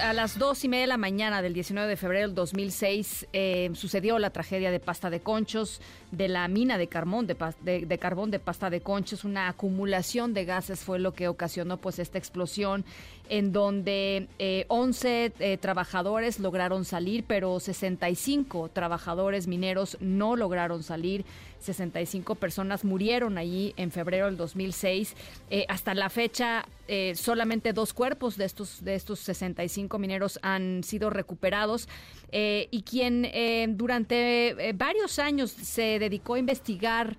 a las dos y media de la mañana del 19 de febrero del 2006 eh, sucedió la tragedia de Pasta de Conchos, de la mina de carbón de, carbón de Pasta de Conchos. Una acumulación de gases fue lo que ocasionó pues esta explosión en donde 11 eh, eh, trabajadores lograron salir, pero 65 trabajadores mineros no lograron salir. 65 personas murieron allí en febrero del 2006. hasta la fecha, solamente dos cuerpos de estos, de estos 65 mineros han sido recuperados eh, y quien eh, durante eh, varios años se dedicó a investigar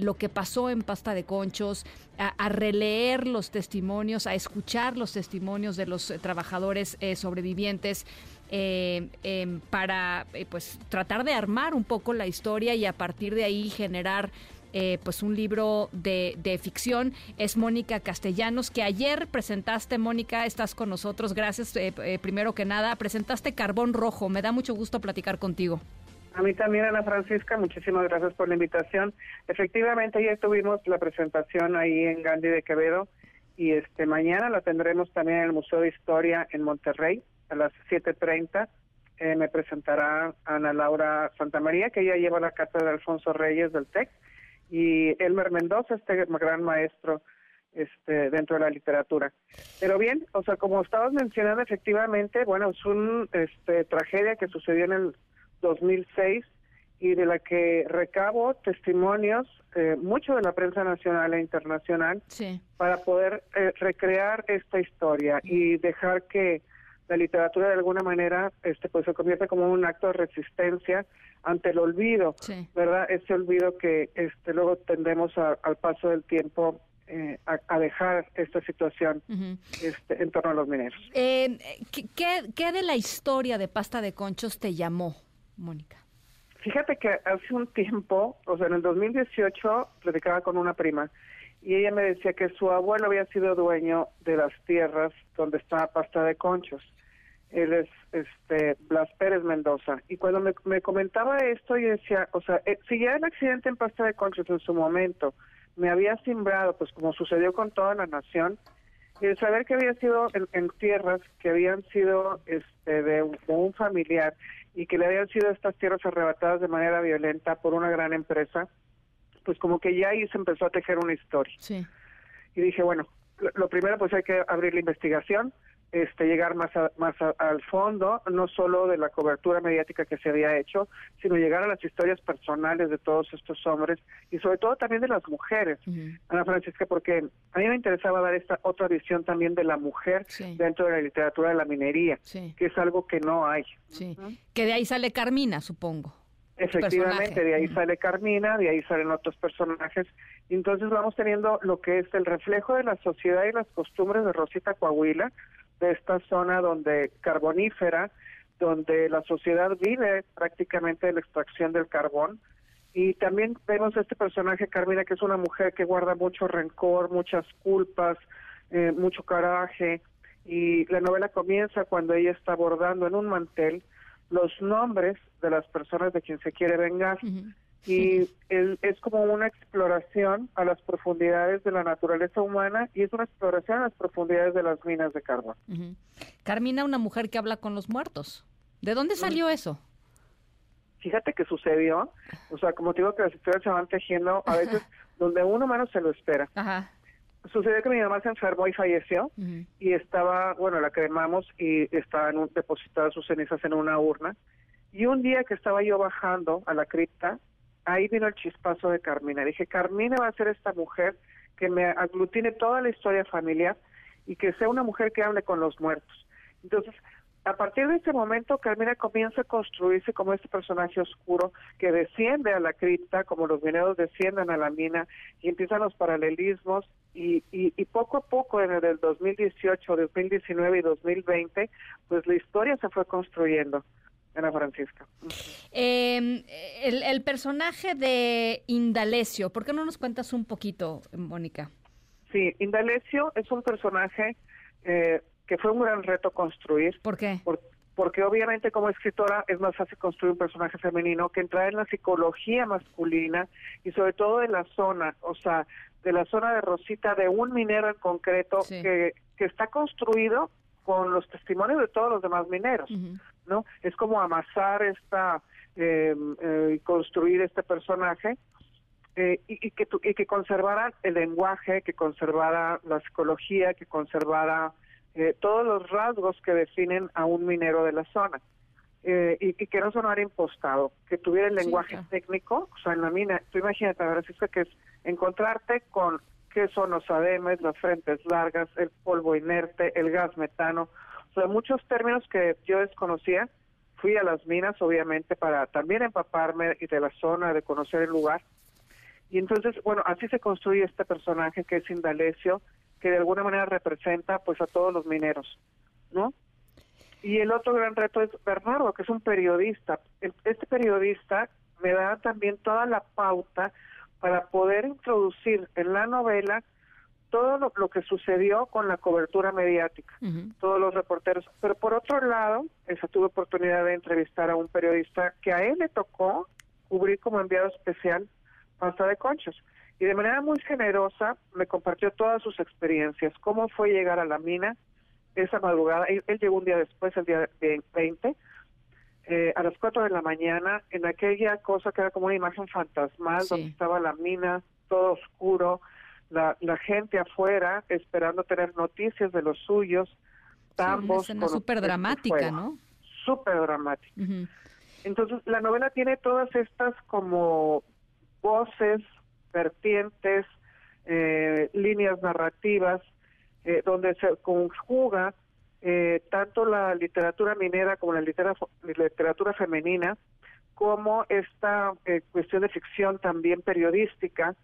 lo que pasó en Pasta de Conchos, a, releer los testimonios, a escuchar los testimonios de los trabajadores sobrevivientes. Em, para pues tratar de armar un poco la historia y a partir de ahí generar eh, pues un libro de, ficción. Es Mónica Castellanos, que ayer presentaste, Mónica, estás con nosotros. Gracias, eh, eh, primero que nada. Presentaste Carbón Rojo. Me da mucho gusto platicar contigo. A mí también, Ana Francisca, muchísimas gracias por la invitación. Efectivamente, ya tuvimos la presentación ahí en Gandhi de Quevedo y este mañana la tendremos también en el Museo de Historia en Monterrey a las 7.30. me presentará Ana Laura Santamaría, que ella lleva la cátedra de Alfonso Reyes del TEC y Elmer Mendoza, este gran maestro este, dentro de la literatura. Pero bien, o sea, como estabas mencionando, efectivamente, bueno, es una este, tragedia que sucedió en el 2006 y de la que recabo testimonios, eh, mucho de la prensa nacional e internacional, para poder eh, recrear esta historia y dejar que la literatura de alguna manera este pues se convierte como un acto de resistencia ante el olvido, ¿verdad? Ese olvido que este luego tendemos al paso del tiempo eh, a, dejar esta situación este, en torno a los mineros. Eh, ¿qué, de la historia de Pasta de Conchos te llamó, Mónica? Fíjate que hace un tiempo, o sea, en el 2018, platicaba con una prima y ella me decía que su abuelo había sido dueño de las tierras donde estaba Pasta de Conchos él es este Blas Pérez Mendoza. Y cuando me, comentaba esto yo decía o sea eh, si ya el accidente en Pasta de Conchos en su momento me había simbrado pues como sucedió con toda la nación y el saber que había sido en, tierras que habían sido este de, un familiar y que le habían sido estas tierras arrebatadas de manera violenta por una gran empresa pues como que ya ahí se empezó a tejer una historia. Sí. y dije bueno lo primero pues hay que abrir la investigación este, llegar más, más al fondo, no solo de la cobertura mediática que se había hecho, sino llegar a las historias personales de todos estos hombres y sobre todo también de las mujeres, Ana Francisca, porque a mí me interesaba dar esta otra visión también de la mujer dentro de la literatura de la minería, que es algo que no hay. Que de ahí sale Carmina, supongo. Efectivamente, de ahí sale Carmina, de ahí salen otros personajes. Entonces vamos teniendo lo que es el reflejo de la sociedad y las costumbres de Rosita Coahuila, de esta zona donde carbonífera, donde la sociedad vive prácticamente de la extracción del carbón. Y también vemos este personaje, Carmina, que es una mujer que guarda mucho rencor, muchas culpas, eh, mucho coraje. Y la novela comienza cuando ella está abordando en un mantel los nombres de las personas de quien se quiere vengar y es como una exploración a las profundidades de la naturaleza humana y es una exploración a las profundidades de las minas de carbón. Carmina, una mujer que habla con los muertos. ¿De dónde salió eso? Fíjate que sucedió, o sea, como te digo que las historias se van tejiendo a veces donde uno menos se lo espera. Ajá. Sucedió que mi mamá se enfermó y falleció y estaba, bueno, la cremamos y estaban depositadas sus cenizas en una urna. Y un día que estaba yo bajando a la cripta, ahí vino el chispazo de Carmina. Dije, Carmina va a ser esta mujer que me aglutine toda la historia familiar y que sea una mujer que hable con los muertos. Entonces, a partir de ese momento, Carmina comienza a construirse como este personaje oscuro que desciende a la cripta, como los mineros descienden a la mina, y empiezan los paralelismos, y, y, y poco a poco, en el 2018, 2019 y 2020, pues la historia se fue construyendo. Ana Francisca. Em, el, personaje de Indalecio, ¿por qué no nos cuentas un poquito, Mónica? Sí, Indalecio es un personaje eh, que fue un gran reto construir. ¿Por qué? porque obviamente como escritora es más fácil construir un personaje femenino que entrar en la psicología masculina y sobre todo de la zona, o sea, de la zona de Rosita, de un minero en concreto que, que está construido con los testimonios de todos los demás mineros, ¿no? Es como amasar esta em, eh, y construir este personaje eh, y, que y que conservara el lenguaje, que conservara la psicología, que conservara eh, todos los rasgos que definen a un minero de la zona. Eh, y, que no sonara impostado, que tuviera el lenguaje técnico, o sea, en la mina, tú imagínate, ver, que es encontrarte con qué son los ademes, las frentes largas, el polvo inerte, el gas metano, sea, muchos términos que yo desconocía, fui a las minas, obviamente, para también empaparme de la zona, de conocer el lugar, y entonces, bueno, así se construye este personaje que es Indalecio, que de alguna manera representa pues a todos los mineros, ¿no? Y el otro gran reto es Bernardo, que es un periodista. Este periodista me da también toda la pauta para poder introducir en la novela todo lo, que sucedió con la cobertura mediática, todos los reporteros. Pero por otro lado, esa tuve oportunidad de entrevistar a un periodista que a él le tocó cubrir como enviado especial pasta de conchos. Y de manera muy generosa me compartió todas sus experiencias, cómo fue llegar a la mina esa madrugada, él, llegó un día después, el día 20, eh, a las 4 de la mañana, en aquella cosa que era como una imagen fantasmal, donde estaba la mina, todo oscuro, la, la gente afuera esperando tener noticias de los suyos, tambos. Sí, una súper dramática, ¿no? Súper dramática. Entonces, la novela tiene todas estas como voces, vertientes, eh, líneas narrativas, eh, donde se conjuga eh, tanto la literatura minera como la literatura, femenina, como esta cuestión de ficción también periodística,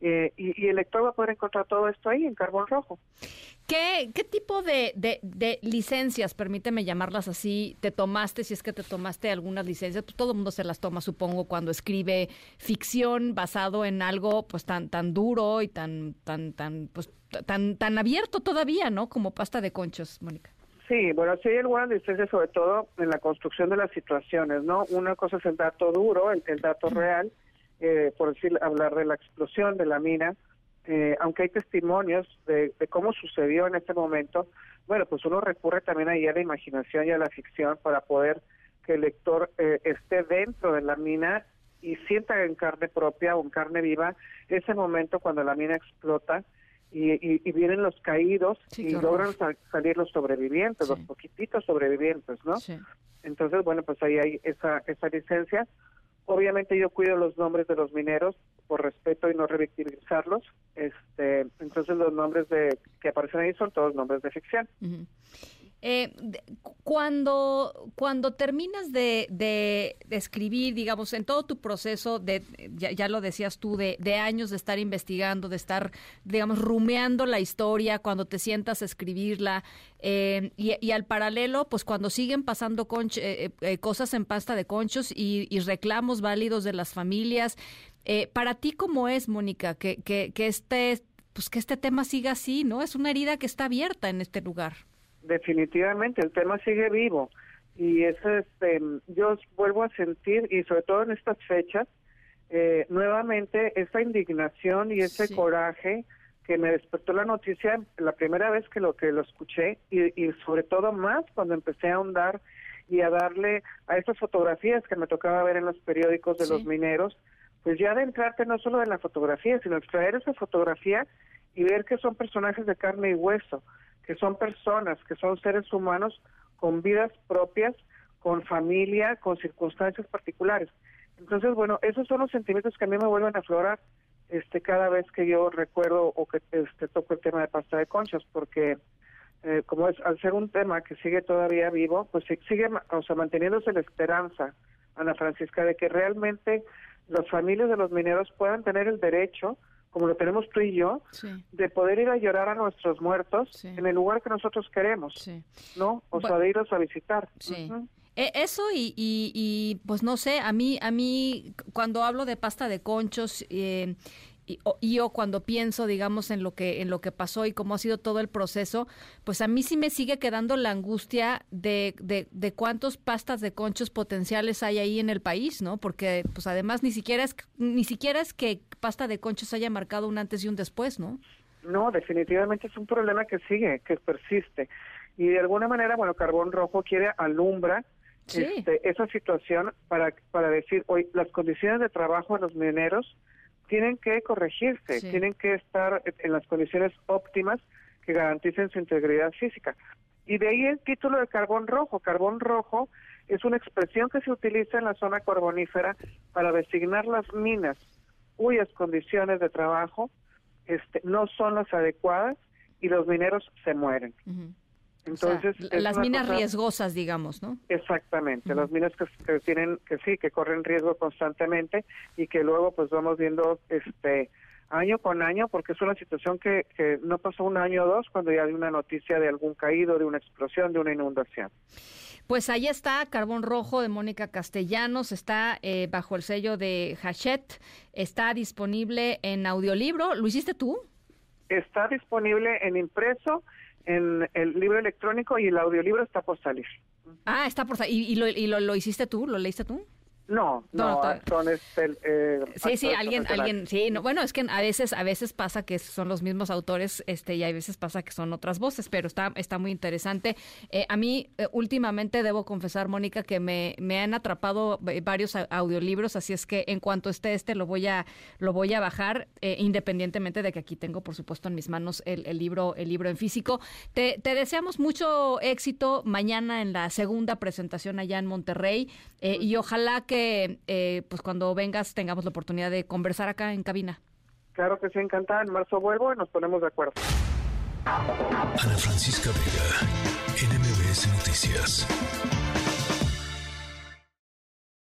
y, el lector va a poder encontrar todo esto ahí en Carbón Rojo. ¿Qué, qué tipo de, de, licencias, permíteme llamarlas así, te tomaste, si es que te tomaste algunas licencias? Pues todo el mundo se las toma, supongo, cuando escribe ficción basado en algo pues tan tan duro y tan tan tan pues tan tan abierto todavía, ¿no? Como pasta de conchos, Mónica. Sí, bueno, sí hay algunas licencias sobre todo en la construcción de las situaciones, ¿no? Una cosa es el dato duro, el, el dato real, eh, por decir, hablar de la explosión de la mina, eh, aunque hay testimonios de, cómo sucedió en este momento, bueno, pues uno recurre también ahí a la imaginación y a la ficción para poder que el lector eh, esté dentro de la mina y sienta en carne propia o en carne viva ese momento cuando la mina explota y, vienen los caídos y logran salir los sobrevivientes, los poquititos sobrevivientes, ¿no? Entonces, bueno, pues ahí hay esa, esa licencia. Obviamente yo cuido los nombres de los mineros por respeto y no revictimizarlos. Este, entonces los nombres de que aparecen ahí son todos nombres de ficción. Eh, cuando, cuando terminas de, escribir, digamos, en todo tu proceso de, ya, lo decías tú, de, años de estar investigando, de estar, digamos, rumeando la historia, cuando te sientas a escribirla, eh, y, al paralelo, pues cuando siguen pasando eh, cosas en pasta de conchos y, y, reclamos válidos de las familias, para ti, ¿cómo es, Mónica, que, que, que, este, pues que este tema siga así, ¿no? Es una herida que está abierta en este lugar definitivamente el tema sigue vivo. Y eso este yo vuelvo a sentir y sobre todo en estas fechas eh, nuevamente esa indignación y ese coraje que me despertó la noticia la primera vez que lo que lo escuché y, y sobre todo más cuando empecé a ahondar y a darle a esas fotografías que me tocaba ver en los periódicos de los mineros pues ya adentrarte no solo en la fotografía sino extraer esa fotografía y ver que son personajes de carne y hueso que son personas, que son seres humanos con vidas propias, con familia, con circunstancias particulares. Entonces, bueno, esos son los sentimientos que a mí me vuelven a aflorar este, cada vez que yo recuerdo o que este, toco el tema de pasta de conchas, porque eh, como es al ser un tema que sigue todavía vivo, pues sigue o sea, manteniéndose la esperanza, Ana Francisca, de que realmente las familias de los mineros puedan tener el derecho como lo tenemos tú y yo, de poder ir a llorar a nuestros muertos en el lugar que nosotros queremos, ¿no? O sea, de irlos a visitar. E, eso y, y, pues no sé, a mí, a mí cuando hablo de pasta de conchos, eh, y, yo cuando pienso, digamos, en lo que en lo que pasó y cómo ha sido todo el proceso, pues a mí sí me sigue quedando la angustia de, de, de cuántos pastas de conchos potenciales hay ahí en el país, ¿no? Porque pues además ni siquiera es ni siquiera es que pasta de conchos haya marcado un antes y un después, ¿no? No, definitivamente es un problema que sigue, que persiste. Y de alguna manera, bueno, Carbón Rojo quiere alumbra este, esa situación para, para decir, hoy las condiciones de trabajo de los mineros tienen que corregirse, tienen que estar en las condiciones óptimas que garanticen su integridad física. Y de ahí el título de carbón rojo. Carbón rojo es una expresión que se utiliza en la zona carbonífera para designar las minas cuyas condiciones de trabajo este, no son las adecuadas y los mineros se mueren. Entonces, las minas riesgosas, digamos, ¿no? Exactamente, las minas que, tienen, que sí, que corren riesgo constantemente y que luego pues vamos viendo este año con año, porque es una situación que, que no pasó un año o dos cuando ya hay una noticia de algún caído, de una explosión, de una inundación. Pues ahí está Carbón Rojo de Mónica Castellanos, está eh, bajo el sello de Hachette, está disponible en audiolibro. ¿Lo hiciste tú? Está disponible en impreso, en el libro electrónico y el audiolibro está por salir. Ah, está por salir. ¿Y, lo, y lo, lo hiciste tú? ¿Lo leíste tú? No, no, son este, eh, sí, sí, alguien, alguien, sí, no, bueno, es que a veces, a veces pasa que son los mismos autores, este, y a veces pasa que son otras voces, pero está, está muy interesante. Eh, a mí, eh, últimamente debo confesar, Mónica, que me, me han atrapado varios audiolibros, así es que en cuanto esté este lo voy a, lo voy a bajar, independientemente de que aquí tengo, por supuesto, en mis manos el, el libro, el libro en físico. Te, te, deseamos mucho éxito mañana en la segunda presentación allá en Monterrey, y ojalá que eh, pues cuando vengas tengamos la oportunidad de conversar acá en cabina. Claro que sí, encantada. En marzo vuelvo y nos ponemos de acuerdo. Ana Francisca Vega, NMBS Noticias.